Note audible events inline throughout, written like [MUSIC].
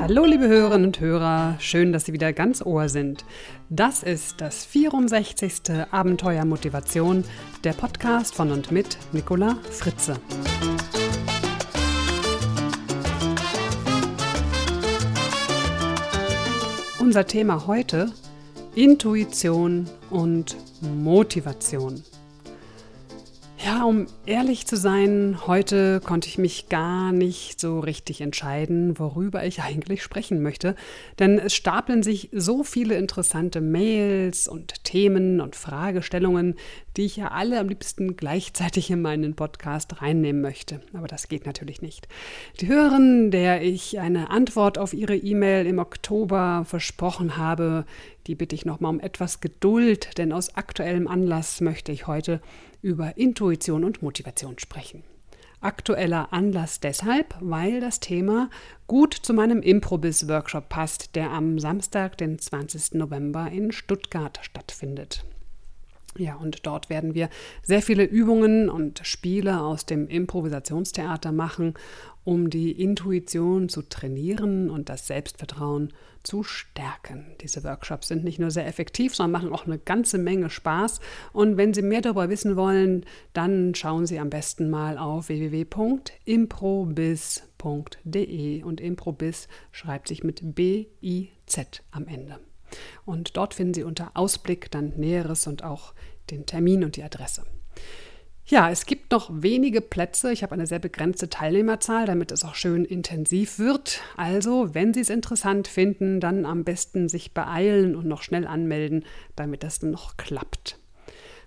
Hallo liebe Hörerinnen und Hörer, schön, dass Sie wieder ganz Ohr sind. Das ist das 64. Abenteuer Motivation, der Podcast von und mit Nicola Fritze. Unser Thema heute Intuition und Motivation. Ja, um ehrlich zu sein, heute konnte ich mich gar nicht so richtig entscheiden, worüber ich eigentlich sprechen möchte. Denn es stapeln sich so viele interessante Mails und Themen und Fragestellungen, die ich ja alle am liebsten gleichzeitig in meinen Podcast reinnehmen möchte. Aber das geht natürlich nicht. Die Hörerin, der ich eine Antwort auf ihre E-Mail im Oktober versprochen habe, die bitte ich nochmal um etwas Geduld, denn aus aktuellem Anlass möchte ich heute über Intuition und Motivation sprechen. Aktueller Anlass deshalb, weil das Thema gut zu meinem Improbis-Workshop passt, der am Samstag, den 20. November in Stuttgart stattfindet. Ja, und dort werden wir sehr viele Übungen und Spiele aus dem Improvisationstheater machen, um die Intuition zu trainieren und das Selbstvertrauen zu stärken. Diese Workshops sind nicht nur sehr effektiv, sondern machen auch eine ganze Menge Spaß. Und wenn Sie mehr darüber wissen wollen, dann schauen Sie am besten mal auf www.improbiz.de und Improbiz schreibt sich mit B-I-Z am Ende. Und dort finden Sie unter Ausblick dann Näheres und auch den Termin und die Adresse. Ja, es gibt noch wenige Plätze. Ich habe eine sehr begrenzte Teilnehmerzahl, damit es auch schön intensiv wird. Also, wenn Sie es interessant finden, dann am besten sich beeilen und noch schnell anmelden, damit das noch klappt.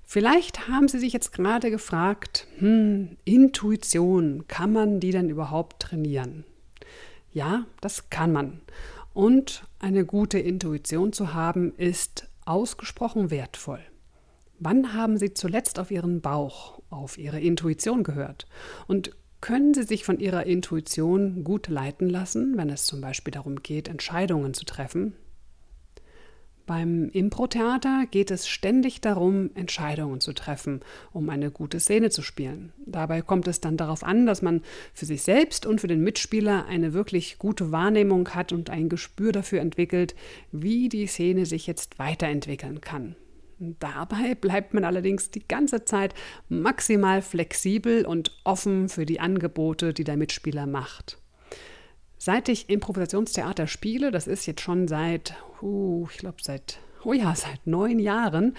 Vielleicht haben Sie sich jetzt gerade gefragt, hm, Intuition, kann man die denn überhaupt trainieren? Ja, das kann man. Und eine gute Intuition zu haben, ist ausgesprochen wertvoll. Wann haben Sie zuletzt auf Ihren Bauch, auf Ihre Intuition gehört? Und können Sie sich von Ihrer Intuition gut leiten lassen, wenn es zum Beispiel darum geht, Entscheidungen zu treffen? Beim Impro-Theater geht es ständig darum, Entscheidungen zu treffen, um eine gute Szene zu spielen. Dabei kommt es dann darauf an, dass man für sich selbst und für den Mitspieler eine wirklich gute Wahrnehmung hat und ein Gespür dafür entwickelt, wie die Szene sich jetzt weiterentwickeln kann. Dabei bleibt man allerdings die ganze Zeit maximal flexibel und offen für die Angebote, die der Mitspieler macht. Seit ich Improvisationstheater spiele, das ist jetzt schon seit, uh, ich glaube seit, oh ja, [LAUGHS] seit neun Jahren,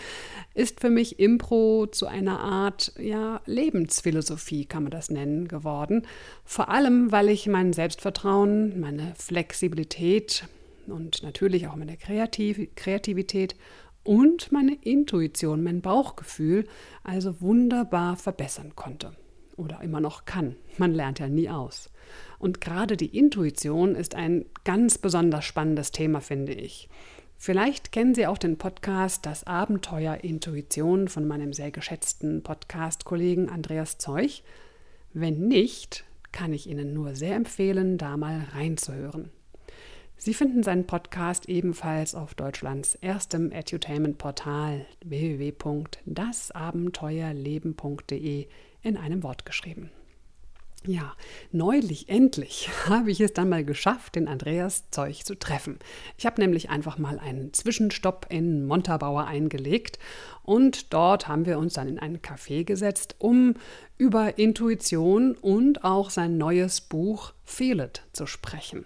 ist für mich Impro zu einer Art, ja, Lebensphilosophie, kann man das nennen, geworden. Vor allem, weil ich mein Selbstvertrauen, meine Flexibilität und natürlich auch meine Kreativ Kreativität und meine Intuition, mein Bauchgefühl also wunderbar verbessern konnte. Oder immer noch kann. Man lernt ja nie aus. Und gerade die Intuition ist ein ganz besonders spannendes Thema, finde ich. Vielleicht kennen Sie auch den Podcast Das Abenteuer Intuition von meinem sehr geschätzten Podcast-Kollegen Andreas Zeuch. Wenn nicht, kann ich Ihnen nur sehr empfehlen, da mal reinzuhören. Sie finden seinen Podcast ebenfalls auf Deutschlands erstem Edutainment-Portal www.dasabenteuerleben.de in einem Wort geschrieben. Ja, neulich, endlich, [LAUGHS] habe ich es dann mal geschafft, den Andreas Zeug zu treffen. Ich habe nämlich einfach mal einen Zwischenstopp in Montabaur eingelegt und dort haben wir uns dann in einen Café gesetzt, um über Intuition und auch sein neues Buch Feel It zu sprechen.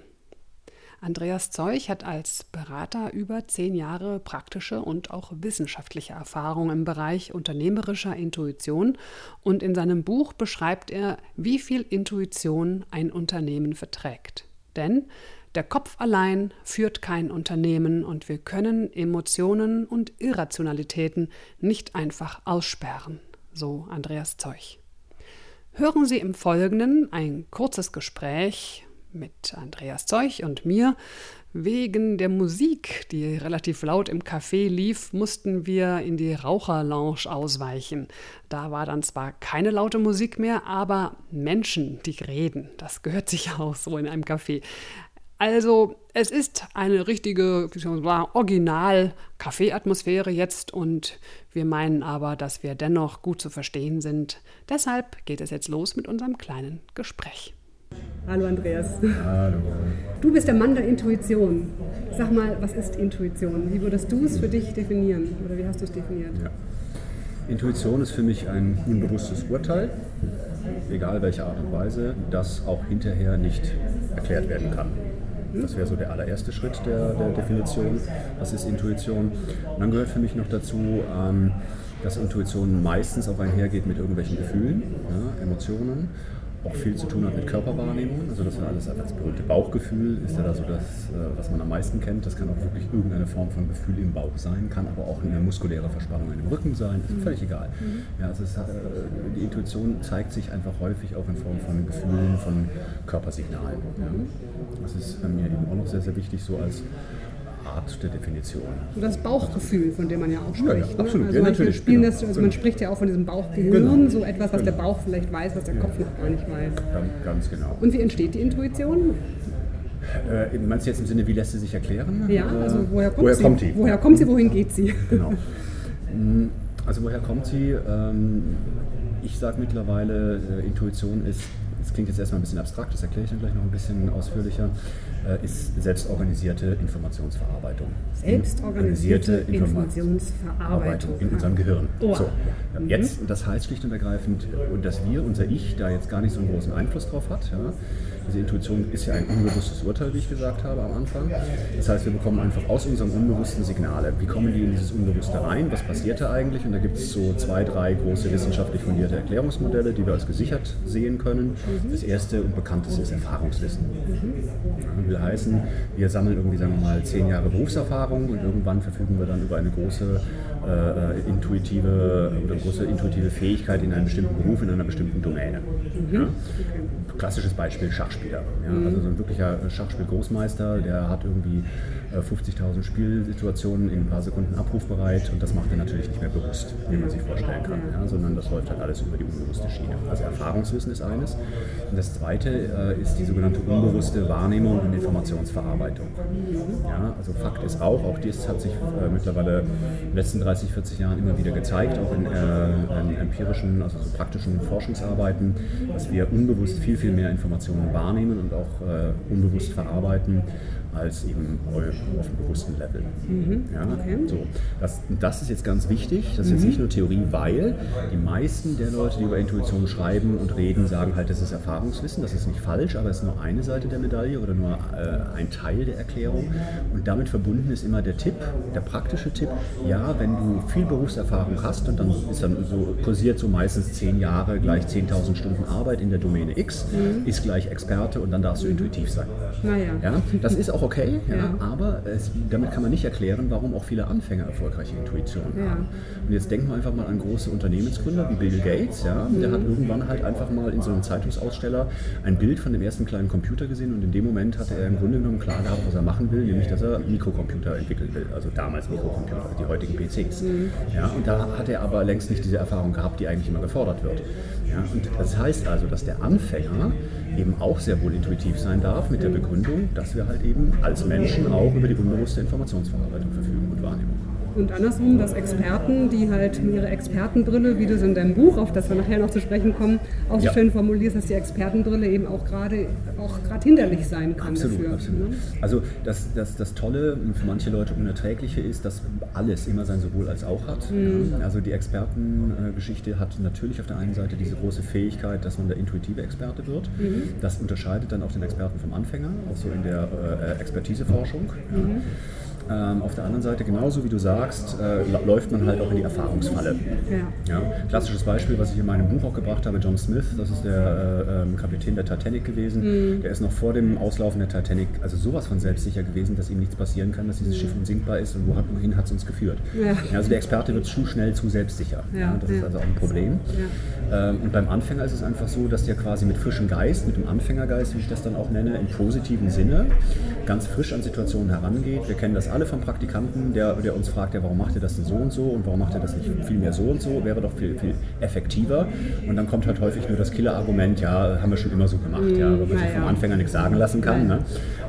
Andreas Zeuch hat als Berater über zehn Jahre praktische und auch wissenschaftliche Erfahrung im Bereich unternehmerischer Intuition und in seinem Buch beschreibt er, wie viel Intuition ein Unternehmen verträgt. Denn der Kopf allein führt kein Unternehmen und wir können Emotionen und Irrationalitäten nicht einfach aussperren, so Andreas Zeuch. Hören Sie im Folgenden ein kurzes Gespräch mit Andreas Zeug und mir. Wegen der Musik, die relativ laut im Café lief, mussten wir in die Raucherlounge ausweichen. Da war dann zwar keine laute Musik mehr, aber Menschen, die reden. Das gehört sich auch so in einem Café. Also, es ist eine richtige Original-Kaffee-Atmosphäre jetzt und wir meinen aber, dass wir dennoch gut zu verstehen sind. Deshalb geht es jetzt los mit unserem kleinen Gespräch. Hallo Andreas. Hallo. Du bist der Mann der Intuition. Sag mal, was ist Intuition? Wie würdest du es für dich definieren? Oder wie hast du es definiert? Ja. Intuition ist für mich ein unbewusstes Urteil, egal welche Art und Weise, das auch hinterher nicht erklärt werden kann. Das wäre so der allererste Schritt der, der, Definition. Was ist Intuition? Und dann gehört für mich noch dazu, ähm, dass Intuition meistens auch einhergeht mit irgendwelchen Gefühlen, ja, Emotionen auch viel zu tun hat mit Körperwahrnehmung. Also das war alles das berühmte Bauchgefühl ist ja da so das, äh, was man am meisten kennt. Das kann auch wirklich irgendeine Form von Gefühl im Bauch sein, kann aber auch eine muskuläre Verspannung in dem Rücken sein, ist mhm. völlig egal. Mhm. Ja, also es, äh, die Intuition zeigt sich einfach häufig auch in Form von Gefühlen, von Körpersignalen. Ja. Mhm. Das ist bei mir eben auch noch sehr, sehr wichtig, so als Art der Definition. Und das Bauchgefühl, von dem man ja auch spricht. Ja, ja, ne? absolut. Also ja, natürlich. Spielen das, also man spricht ja auch von diesem Bauchgehirn, genau. so etwas, was genau. der Bauch vielleicht weiß, was der Kopf noch gar nicht weiß. Ganz, ganz genau. Und wie entsteht die Intuition? Äh, meinst du jetzt im Sinne, wie lässt sie sich erklären? Ja, also woher kommt, woher sie? kommt die? Woher kommt sie, wohin geht sie? Genau. Mm, also woher kommt sie? Ähm, ich sage mittlerweile, äh, Intuition ist das klingt jetzt erstmal ein bisschen abstrakt, das erkläre ich dann gleich noch ein bisschen ausführlicher, äh, ist selbstorganisierte Informationsverarbeitung. Selbstorganisierte Informationsverarbeitung in unserem Gehirn. Oh. So, mhm. jetzt, das heißt schlicht und ergreifend, dass wir, unser Ich, da jetzt gar nicht so einen großen Einfluss drauf hat. Ja, diese Intuition ist ja ein unbewusstes Urteil, wie ich gesagt habe am Anfang. Das heißt, wir bekommen einfach aus unserem Unbewussten Signale. Wie kommen die in dieses Unbewusste rein? Was passiert da eigentlich? Und da gibt es so zwei, drei große wissenschaftlich fundierte Erklärungsmodelle, die wir als gesichert sehen können. Das erste und bekannteste ist Erfahrungswissen. Das will heißen, wir sammeln irgendwie, sagen wir mal, zehn Jahre Berufserfahrung und irgendwann verfügen wir dann über eine große äh, intuitive oder große intuitive Fähigkeit in einem bestimmten Beruf, in einer bestimmten Domäne. Ja? Klassisches Beispiel Schachspieler. Ja? Mhm. Also so ein wirklicher Schachspiel-Großmeister, der hat irgendwie 50.000 äh, Spielsituationen in ein paar Sekunden abrufbereit und das macht er natürlich nicht mehr bewusst, wie man sich vorstellen kann, ja? sondern das läuft halt alles über die unbewusste Schiene. Also Erfahrungswissen ist eines. Und das zweite äh, ist die sogenannte unbewusste Wahrnehmung und Informationsverarbeitung. Ja? Also Fakt ist auch, auch dies hat sich äh, mittlerweile in den letzten 30, 40 Jahren immer wieder gezeigt, auch in, äh, in empirischen, also so praktischen Forschungsarbeiten, dass wir unbewusst viel, viel mehr Informationen wahrnehmen und auch äh, unbewusst verarbeiten als eben auf dem bewussten Level. Mhm. Ja, okay. so. das, das ist jetzt ganz wichtig, das ist mhm. jetzt nicht nur Theorie, weil die meisten der Leute, die über Intuition schreiben und reden, sagen halt, das ist Erfahrungswissen, das ist nicht falsch, aber es ist nur eine Seite der Medaille oder nur äh, ein Teil der Erklärung. Und damit verbunden ist immer der Tipp, der praktische Tipp, ja, wenn du viel Berufserfahrung hast und dann ist dann so kursiert so meistens zehn Jahre gleich 10.000 Stunden Arbeit in der Domäne X, mhm. ist gleich Experte und dann darfst du intuitiv sein. Naja. Ja, das ist auch okay, ja, ja. aber es, damit kann man nicht erklären, warum auch viele Anfänger erfolgreiche Intuitionen ja. haben. Und jetzt denken wir einfach mal an große Unternehmensgründer wie Bill Gates, ja, der hat irgendwann halt einfach mal in so einem Zeitungsaussteller ein Bild von dem ersten kleinen Computer gesehen und in dem Moment hatte er im Grunde genommen klar gehabt, was er machen will, nämlich dass er Mikrocomputer entwickeln will, also damals Mikrocomputer, die heutigen PCs. Mhm. Ja, und da hat er aber längst nicht diese Erfahrung gehabt, die eigentlich immer gefordert wird. Ja, und das heißt also, dass der Anfänger eben auch sehr wohl intuitiv sein darf mit der Begründung, dass wir halt eben als Menschen auch über die unbewusste Informationsverarbeitung verfügen und andersrum, dass Experten, die halt ihre Expertenbrille, wie du es in deinem Buch, auf das wir nachher noch zu sprechen kommen, auch so ja. schön formulierst, dass die Expertenbrille eben auch gerade auch hinderlich sein kann absolut, dafür. Absolut. Ne? Also das, das, das Tolle und für manche Leute Unerträgliche ist, dass alles immer sein sowohl als auch hat. Mhm. Also die Expertengeschichte hat natürlich auf der einen Seite diese große Fähigkeit, dass man der intuitive Experte wird. Mhm. Das unterscheidet dann auch den Experten vom Anfänger, auch so in der äh, Expertiseforschung. Mhm. Ähm, auf der anderen Seite, genauso wie du sagst, äh, läuft man halt auch in die Erfahrungsfalle. Ja. Ja, klassisches Beispiel, was ich in meinem Buch auch gebracht habe, John Smith, das ist der äh, ähm, Kapitän der Titanic gewesen. Mhm. Der ist noch vor dem Auslaufen der Titanic also sowas von selbstsicher gewesen, dass ihm nichts passieren kann, dass dieses mhm. Schiff unsinkbar ist und wohin hat es uns geführt. Ja. also der Experte wird zu schnell zu selbstsicher. das ist also auch ein Problem. Ähm, und beim Anfänger ist es einfach so, dass der quasi mit frischem Geist, mit dem Anfängergeist, wie ich das dann auch nenne, im positiven Sinne, ganz frisch an Situationen herangeht. Wir kennen das alle vom Praktikanten, der, der uns fragt, ja, warum macht ihr das denn so und so und warum macht ihr das nicht viel mehr so und so, wäre doch viel, viel effektiver. Und dann kommt halt häufig nur das Killer-Argument, ja, haben wir schon immer so gemacht, ja, weil man sich vom Anfänger nichts sagen lassen kann. Ne?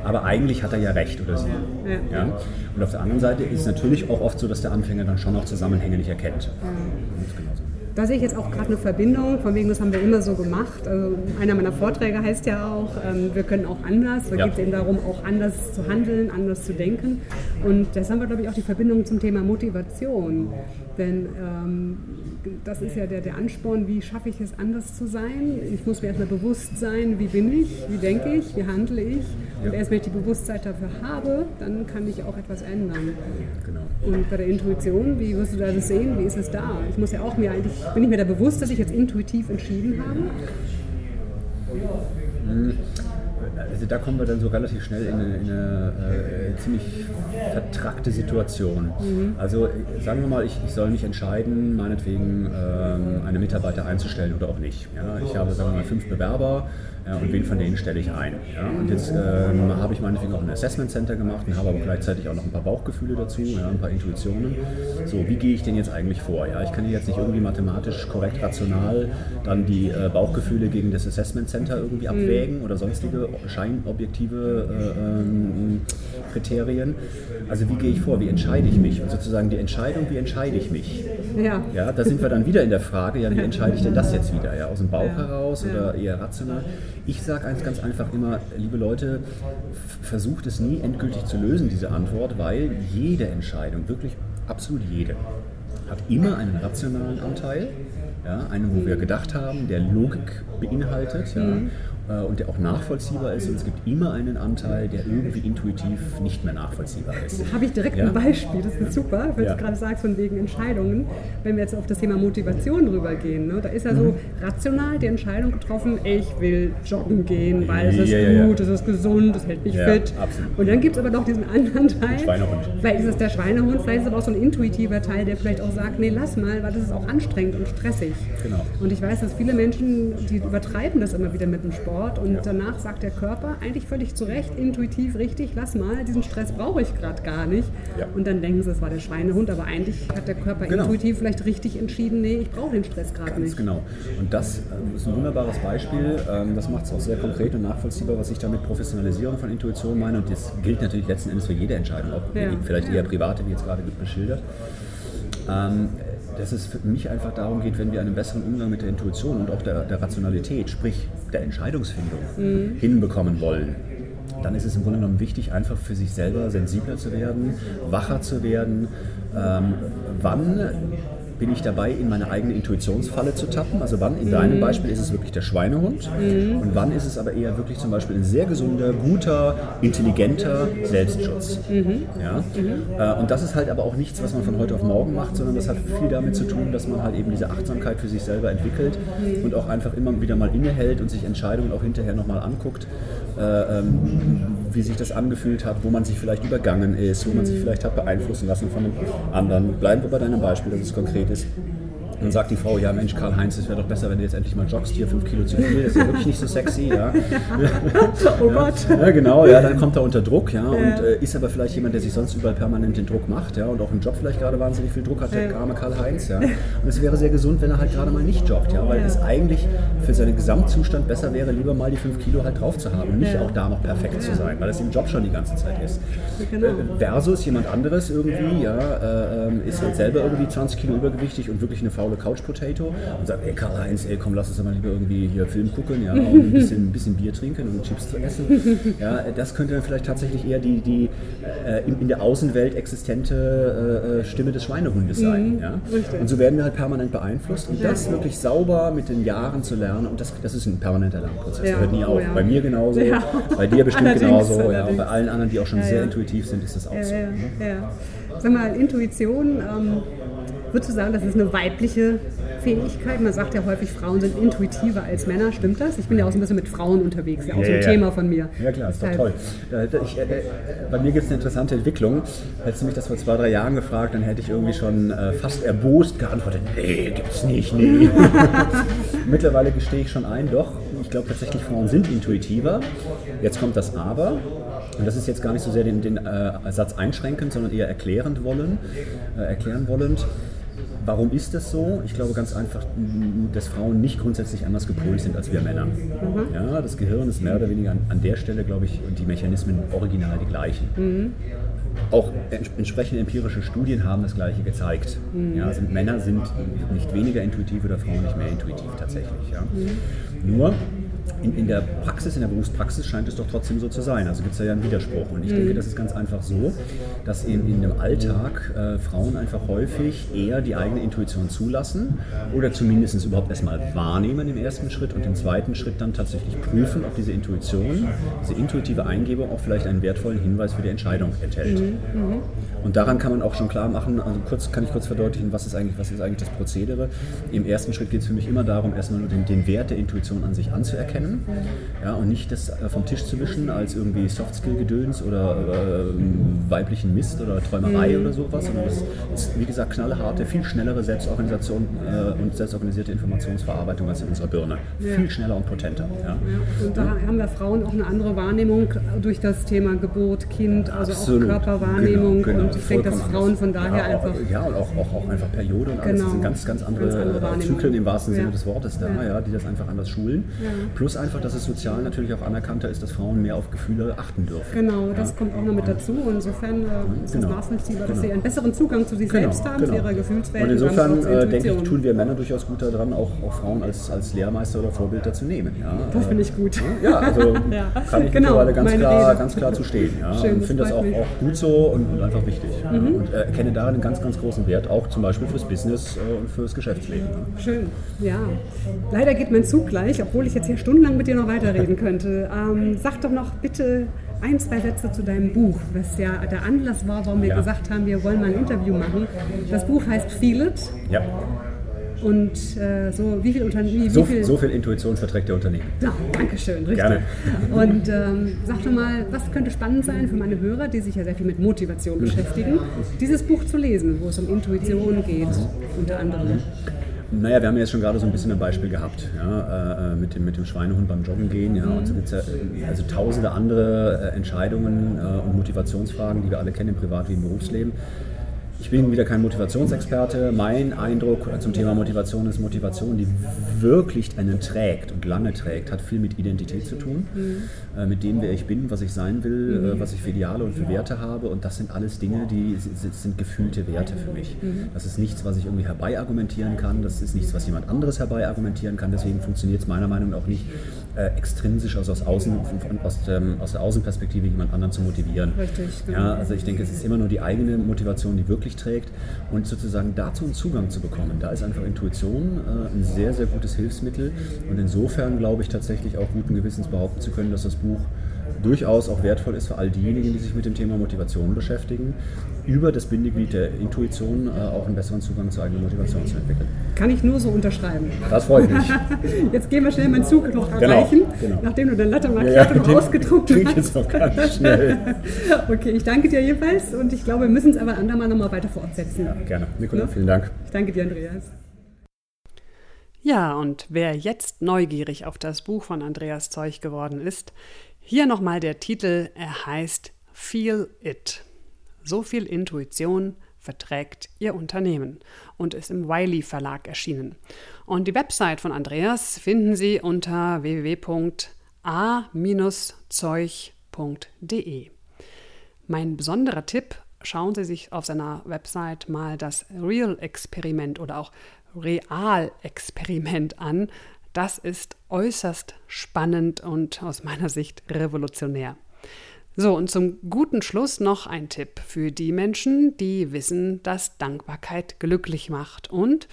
Aber eigentlich hat er ja recht oder sie. Ja. ja. Und auf der anderen Seite ist es natürlich auch oft so, dass der Anfänger dann schon noch Zusammenhänge nicht erkennt. Ja. Da sehe ich jetzt auch gerade eine Verbindung, von wegen, das haben wir immer so gemacht. Also einer meiner Vorträge heißt ja auch, ähm, wir können auch anders. Da ja. geht es eben darum, auch anders zu handeln, anders zu denken. Und das haben wir, glaube ich, auch die Verbindung zum Thema Motivation. Denn ähm, das ist ja der, der Ansporn, wie schaffe ich es anders zu sein. Ich muss mir erstmal bewusst sein, wie bin ich, wie denke ich, wie handle ich. Und erst wenn ich die Bewusstheit dafür habe, dann kann ich auch etwas ändern. Genau. Und bei der Intuition, wie wirst du das sehen? Wie ist es da? Ich muss ja auch mir eigentlich, bin ich mir da bewusst, dass ich jetzt intuitiv entschieden habe? Hm also da kommen wir dann so relativ schnell in eine, in eine äh, ziemlich vertrackte Situation. Mhm. Also sagen wir mal, ich, ich, soll mich entscheiden, meinetwegen ähm, eine Mitarbeiter einzustellen oder auch nicht. Ja, ich habe, sagen wir mal, fünf Bewerber ja, und wen von denen stelle ich ein. Ja? Und jetzt ähm, habe ich meinetwegen auch ein Assessment Center gemacht und habe aber gleichzeitig auch noch ein paar Bauchgefühle dazu, ja, ein paar Intuitionen. So, wie gehe ich denn jetzt eigentlich vor? Ja? Ich kann hier jetzt nicht irgendwie mathematisch korrekt, rational dann die äh, Bauchgefühle gegen das Assessment Center irgendwie mhm. abwägen oder sonstige scheinobjektive äh, ähm, Kriterien. Also wie gehe ich vor? Wie entscheide ich mich? Und sozusagen die Entscheidung, wie entscheide ich mich? Ja. ja da sind wir dann wieder in der Frage, ja, wie entscheide ich denn das jetzt wieder? Ja, aus dem Bauch heraus oder eher rational? Ich sage eins ganz einfach immer, liebe Leute, versucht es nie endgültig zu lösen, diese Antwort, weil jede Entscheidung, wirklich absolut jede, hat immer einen rationalen Anteil, ja, einen, wo wir gedacht haben, der Logik beinhaltet. Ja, mhm. Und der auch nachvollziehbar ist. Und es gibt immer einen Anteil, der irgendwie intuitiv nicht mehr nachvollziehbar ist. Da [LAUGHS] habe ich direkt ja? ein Beispiel, das ist super, weil ja. du gerade sagst, von wegen Entscheidungen. Wenn wir jetzt auf das Thema Motivation rübergehen, ne, da ist ja so mhm. rational die Entscheidung getroffen, ich will joggen gehen, weil es ist ja, gut, es ist gesund, es hält mich fit. Absolut. Und dann gibt es aber noch diesen anderen Teil. Schweinehund. Vielleicht ist es der Schweinehund, vielleicht ist es aber auch so ein intuitiver Teil, der vielleicht auch sagt, nee, lass mal, weil das ist auch anstrengend und stressig. Genau. Und ich weiß, dass viele Menschen, die übertreiben das immer wieder mit dem Sport Sport und ja. danach sagt der Körper eigentlich völlig zu Recht, intuitiv richtig, lass mal, diesen Stress brauche ich gerade gar nicht. Ja. Und dann denken sie, es war der Schweinehund, aber eigentlich hat der Körper genau. intuitiv vielleicht richtig entschieden, nee, ich brauche den Stress gerade nicht. genau. Und das äh, ist ein wunderbares Beispiel. Ähm, das macht es auch sehr konkret und nachvollziehbar, was ich damit Professionalisierung von Intuition meine. Und das gilt natürlich letzten Endes für jede Entscheidung, auch ja. vielleicht eher private, wie jetzt gerade beschildert. Ähm, dass es für mich einfach darum geht, wenn wir einen besseren Umgang mit der Intuition und auch der, der Rationalität, sprich der Entscheidungsfindung, mhm. hinbekommen wollen, dann ist es im Grunde genommen wichtig, einfach für sich selber sensibler zu werden, wacher zu werden. Ähm, wann bin ich dabei, in meine eigene Intuitionsfalle zu tappen? Also wann, in deinem mhm. Beispiel ist es wirklich der Schweinehund mhm. und wann ist es aber eher wirklich zum Beispiel ein sehr gesunder, guter, intelligenter Selbstschutz. Mhm. Ja? Äh, und das ist halt aber auch nichts, was man von heute auf morgen macht, sondern das hat viel damit zu tun, dass man halt eben diese Achtsamkeit für sich selber entwickelt und auch einfach immer wieder mal innehält und sich Entscheidungen auch hinterher nochmal anguckt, äh, ähm, wie sich das angefühlt hat, wo man sich vielleicht übergangen ist, wo man sich mhm. vielleicht hat beeinflussen lassen von dem anderen. Bleiben wir bei deinem Beispiel, das ist konkret ist. Dann sagt die Frau, ja Mensch, Karl-Heinz, es wäre doch besser, wenn du jetzt endlich mal joggst, hier fünf Kilo zu viel, das ist ja wirklich nicht so sexy, ja. [LAUGHS] oh Gott. Ja, genau, ja, dann kommt er unter Druck, ja, und äh, ist aber vielleicht jemand, der sich sonst überall permanent den Druck macht, ja, und auch im Job vielleicht gerade wahnsinnig viel Druck hat, der arme Karl-Heinz, ja. Und es wäre sehr gesund, wenn er halt gerade mal nicht joggt, ja, weil es eigentlich für seinen Gesamtzustand besser wäre, lieber mal die fünf Kilo halt drauf zu haben und nicht auch da noch perfekt zu sein, weil das im Job schon die ganze Zeit ist. Genau. Äh, versus jemand anderes irgendwie, ja, äh, ähm, ist halt selber irgendwie 20 Kilo übergewichtig und wirklich eine faule Couch Potato und sagt, ey Karl-Heinz, ey komm, lass uns mal lieber irgendwie hier Film gucken ja, und ein bisschen, ein bisschen Bier trinken und Chips zu essen. [LAUGHS] Ja, das könnte dann vielleicht tatsächlich eher die, die äh, in, in, der Außenwelt existente äh, Stimme des Schweinehundes sein. Mhm, ja? Und so werden wir halt permanent beeinflusst und das wirklich sauber mit den Jahren zu lernen und das, das ist ein permanenter Lernprozess, ja, hört nie auf. Oh, ja. Bei mir genauso, ja. bei dir bestimmt genauso ja, und bei allen anderen, die auch schon sehr intuitiv sind, ist das auch so. Ne? Sag mal, Intuition, ähm, Würdest du sagen, das ist eine weibliche Fähigkeit? Man sagt ja häufig, Frauen sind intuitiver als Männer. Stimmt das? Ich bin ja auch so ein bisschen mit Frauen unterwegs, ja auch so ein ja. Thema von mir. Ja klar, ist doch toll. Ich, äh, bei mir gibt es eine interessante Entwicklung. Hättest du mich das vor zwei, drei Jahren gefragt, dann hätte ich irgendwie schon äh, fast erbost geantwortet, nee, gibt es nicht, nee. [LAUGHS] Mittlerweile gestehe ich schon ein, doch, ich glaube tatsächlich, Frauen sind intuitiver. Jetzt kommt das Aber. Und das ist jetzt gar nicht so sehr den, den äh, Satz einschränkend, sondern eher erklärend wollen, äh, erklären wollend. Warum ist das so? Ich glaube ganz einfach, dass Frauen nicht grundsätzlich anders gepolt sind als wir Männer. Mhm. Ja, das Gehirn ist mehr oder weniger an, an, der Stelle, glaube ich, und die Mechanismen original die gleichen. Mhm. auch entsprechende empirische Studien haben das Gleiche gezeigt. Mhm. Ja, also Männer sind nicht weniger intuitiv oder Frauen nicht mehr intuitiv tatsächlich. Ja. Mhm. Nur in, in, der Praxis, in der Berufspraxis scheint es doch trotzdem so zu sein. Also gibt es da ja einen Widerspruch. Und ich mhm. denke, das ist ganz einfach so, dass in, in dem Alltag äh, Frauen einfach häufig eher die eigene Intuition zulassen oder zumindest überhaupt erstmal wahrnehmen im ersten Schritt und im zweiten Schritt dann tatsächlich prüfen, ob diese Intuition, diese intuitive Eingebung auch vielleicht einen wertvollen Hinweis für die Entscheidung enthält. Mhm. Mhm. Und daran kann man auch schon klar machen, also kurz kann ich kurz verdeutlichen, was ist eigentlich, was ist eigentlich das Prozedere. Im ersten Schritt geht es für mich immer darum, erstmal nur den, den Wert der Intuition an sich anzuerkennen kennen ja, und nicht das äh, vom Tisch zu wischen als irgendwie Softskill-Gedöns oder äh, weiblichen Mist oder Träumerei mhm. oder sowas, sondern das ist, wie gesagt, knallharte, viel schnellere Selbstorganisation äh, und selbstorganisierte Informationsverarbeitung als in unserer Birne. Ja. Viel schneller und potenter. Ja. ja. Und da haben wir Frauen auch eine andere Wahrnehmung durch das Thema Geburt, Kind, also Absolut. auch Körperwahrnehmung. Genau, genau. Und ich denke, dass Frauen von daher einfach. Ja, und auch, auch, auch einfach Periode und alles. Genau. Das sind ganz, ganz andere, ganz andere Zyklen im wahrsten Sinne des Wortes da, ja. die das einfach anders schulen. Plus Plus einfach, dass es sozial natürlich auch anerkannter ist, dass Frauen mehr auf Gefühle achten dürfen. Genau, das ja. kommt auch noch mit dazu. Insofern äh, ist genau. es nachvollziehbar, dass genau. sie einen besseren Zugang zu sich genau. selbst haben, genau. zu ihrer Gefühlswelt. Und insofern äh, denke ich, tun wir Männer durchaus gut daran, auch, auch Frauen als, als Lehrmeister oder Vorbilder zu nehmen. Ja. Das finde ich gut. Ja, also [LAUGHS] kann ich genau, mittlerweile ganz klar, ganz klar zu stehen. Ja. Schön, und finde das auch, auch, gut so und, und einfach wichtig. Mhm. Und äh, erkenne darin einen ganz, ganz großen Wert, auch zum Beispiel fürs Business äh, und fürs Geschäftsleben. Schön, ja. Leider geht mein Zug gleich, obwohl ich jetzt hier stundenlang mit dir noch weiterrede reden könnte. Ähm, sag doch noch bitte ein, zwei Sätze zu deinem Buch, was ja der Anlass war, warum wir ja. gesagt haben, wir wollen mal ein Interview machen. Das Buch heißt Feel It. Ja. Und äh, so, wie viel Unternehmen. So, so viel Intuition verträgt der Unternehmen. Ja, danke schön, richtig. Gerne. Und ähm, sag doch mal, was könnte spannend sein für meine Hörer, die sich ja sehr viel mit Motivation beschäftigen, dieses Buch zu lesen, wo es um Intuition geht, unter anderem. Naja, wir haben jetzt schon gerade so ein bisschen ein Beispiel gehabt, ja, äh, mit, dem, mit dem Schweinehund beim Joggen gehen. Ja, und so gibt es ja also tausende andere äh, Entscheidungen äh, und Motivationsfragen, die wir alle kennen im Privat- wie im Berufsleben. Ich bin wieder kein Motivationsexperte. Mein Eindruck zum Thema Motivation ist, Motivation, die wirklich einen trägt und lange trägt, hat viel mit Identität zu tun, mhm. äh, mit dem, wer ich bin, was ich sein will, mhm. äh, was ich für Ideale und für Werte habe. Und das sind alles Dinge, die sind gefühlte Werte für mich. Mhm. Das ist nichts, was ich irgendwie herbeiargumentieren kann. Das ist nichts, was jemand anderes herbeiargumentieren kann. Deswegen funktioniert es meiner Meinung nach auch nicht äh, extrinsisch, also aus, Außen, aus, dem, aus der Außenperspektive jemand anderen zu motivieren. Richtig, genau. Ja, also ich denke, es ist immer nur die eigene Motivation, die wirklich trägt und sozusagen dazu einen Zugang zu bekommen. Da ist einfach Intuition äh, ein sehr, sehr gutes Hilfsmittel und insofern glaube ich tatsächlich auch guten Gewissens behaupten zu können, dass das Buch durchaus auch wertvoll ist für all diejenigen, die sich mit dem Thema Motivation beschäftigen, über das Bindeglied der Intuition äh, auch einen besseren Zugang zur eigenen Motivation zu entwickeln. Kann ich nur so unterschreiben. Das freut mich. [LAUGHS] jetzt gehen wir schnell meinen Zug noch genau, erreichen, genau. nachdem du deine Latte Macchiato ja, ja, ausgedruckt hast. jetzt noch ganz schnell. [LAUGHS] okay, ich danke dir jedenfalls und ich glaube, wir müssen es aber andermal nochmal weiter fortsetzen. Ja, gerne. Nicola, ne? vielen Dank. Ich danke dir, Andreas. Ja, und wer jetzt neugierig auf das Buch von Andreas Zeug geworden ist, hier nochmal der Titel, er heißt Feel It. So viel Intuition verträgt Ihr Unternehmen und ist im Wiley Verlag erschienen. Und die Website von Andreas finden Sie unter www.a-zeug.de. Mein besonderer Tipp, schauen Sie sich auf seiner Website mal das Real-Experiment oder auch Real-Experiment an. Das ist äußerst spannend und aus meiner Sicht revolutionär. So, und zum guten Schluss noch ein Tipp für die Menschen, die wissen, dass Dankbarkeit glücklich macht und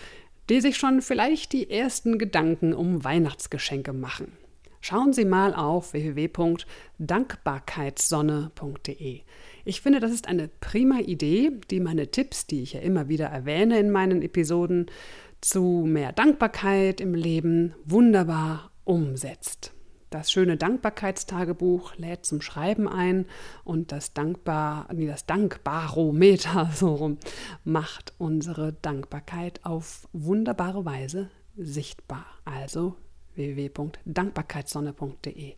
die sich schon vielleicht die ersten Gedanken um Weihnachtsgeschenke machen. Schauen Sie mal auf www.dankbarkeitssonne.de. Ich finde, das ist eine prima Idee, die meine Tipps, die ich ja immer wieder erwähne in meinen Episoden, zu mehr Dankbarkeit im Leben wunderbar umsetzt. Das schöne Dankbarkeitstagebuch lädt zum Schreiben ein und das Dankbar, nee, das Dankbarometer [LAUGHS] so rum, macht unsere Dankbarkeit auf wunderbare Weise sichtbar. Also www.dankbarkeitssonne.de.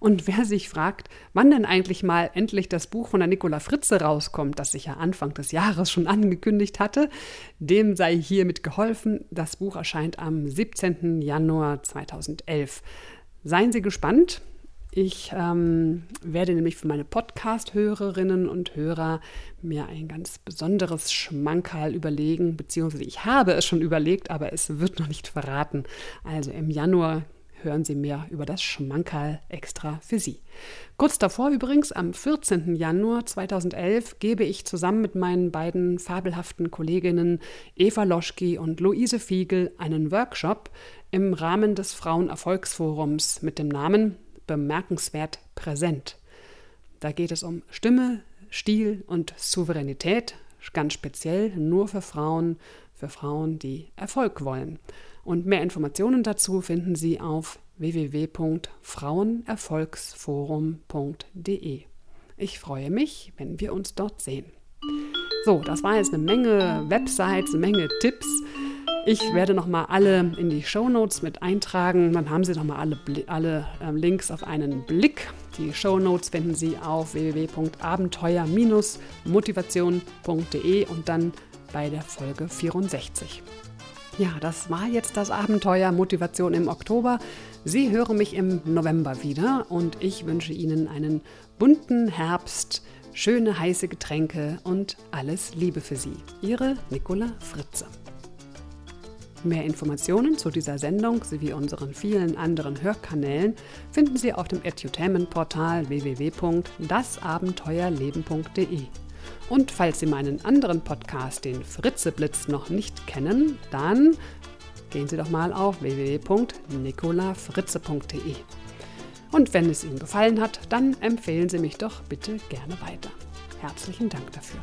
Und wer sich fragt, wann denn eigentlich mal endlich das Buch von der Nicola Fritze rauskommt, das sich ja Anfang des Jahres schon angekündigt hatte, dem sei hiermit geholfen. Das Buch erscheint am 17. Januar 2011. Seien Sie gespannt. Ich ähm, werde nämlich für meine Podcast-Hörerinnen und Hörer mir ein ganz besonderes Schmankerl überlegen, beziehungsweise ich habe es schon überlegt, aber es wird noch nicht verraten. Also im Januar hören Sie mehr über das Schmankerl extra für Sie. Kurz davor übrigens, am 14. Januar 2011, gebe ich zusammen mit meinen beiden fabelhaften Kolleginnen Eva Loschki und Luise Fiegel einen Workshop im Rahmen des Frauenerfolgsforums mit dem Namen bemerkenswert präsent. Da geht es um Stimme, Stil und Souveränität, ganz speziell nur für Frauen, für Frauen, die Erfolg wollen. Und mehr Informationen dazu finden Sie auf www.frauenerfolgsforum.de. Ich freue mich, wenn wir uns dort sehen. So, das war jetzt eine Menge Websites, eine Menge Tipps. Ich werde nochmal alle in die Show Notes mit eintragen. Dann haben Sie nochmal alle, alle äh, Links auf einen Blick. Die Show Notes finden Sie auf www.abenteuer-motivation.de und dann bei der Folge 64. Ja, das war jetzt das Abenteuer Motivation im Oktober. Sie hören mich im November wieder und ich wünsche Ihnen einen bunten Herbst, schöne heiße Getränke und alles Liebe für Sie. Ihre Nicola Fritze. Mehr Informationen zu dieser Sendung sowie unseren vielen anderen Hörkanälen finden Sie auf dem Edutainment-Portal www.dasabenteuerleben.de. Und falls Sie meinen anderen Podcast, den Fritzeblitz, noch nicht kennen, dann gehen Sie doch mal auf www.nicolafritze.de. Und wenn es Ihnen gefallen hat, dann empfehlen Sie mich doch bitte gerne weiter. Herzlichen Dank dafür.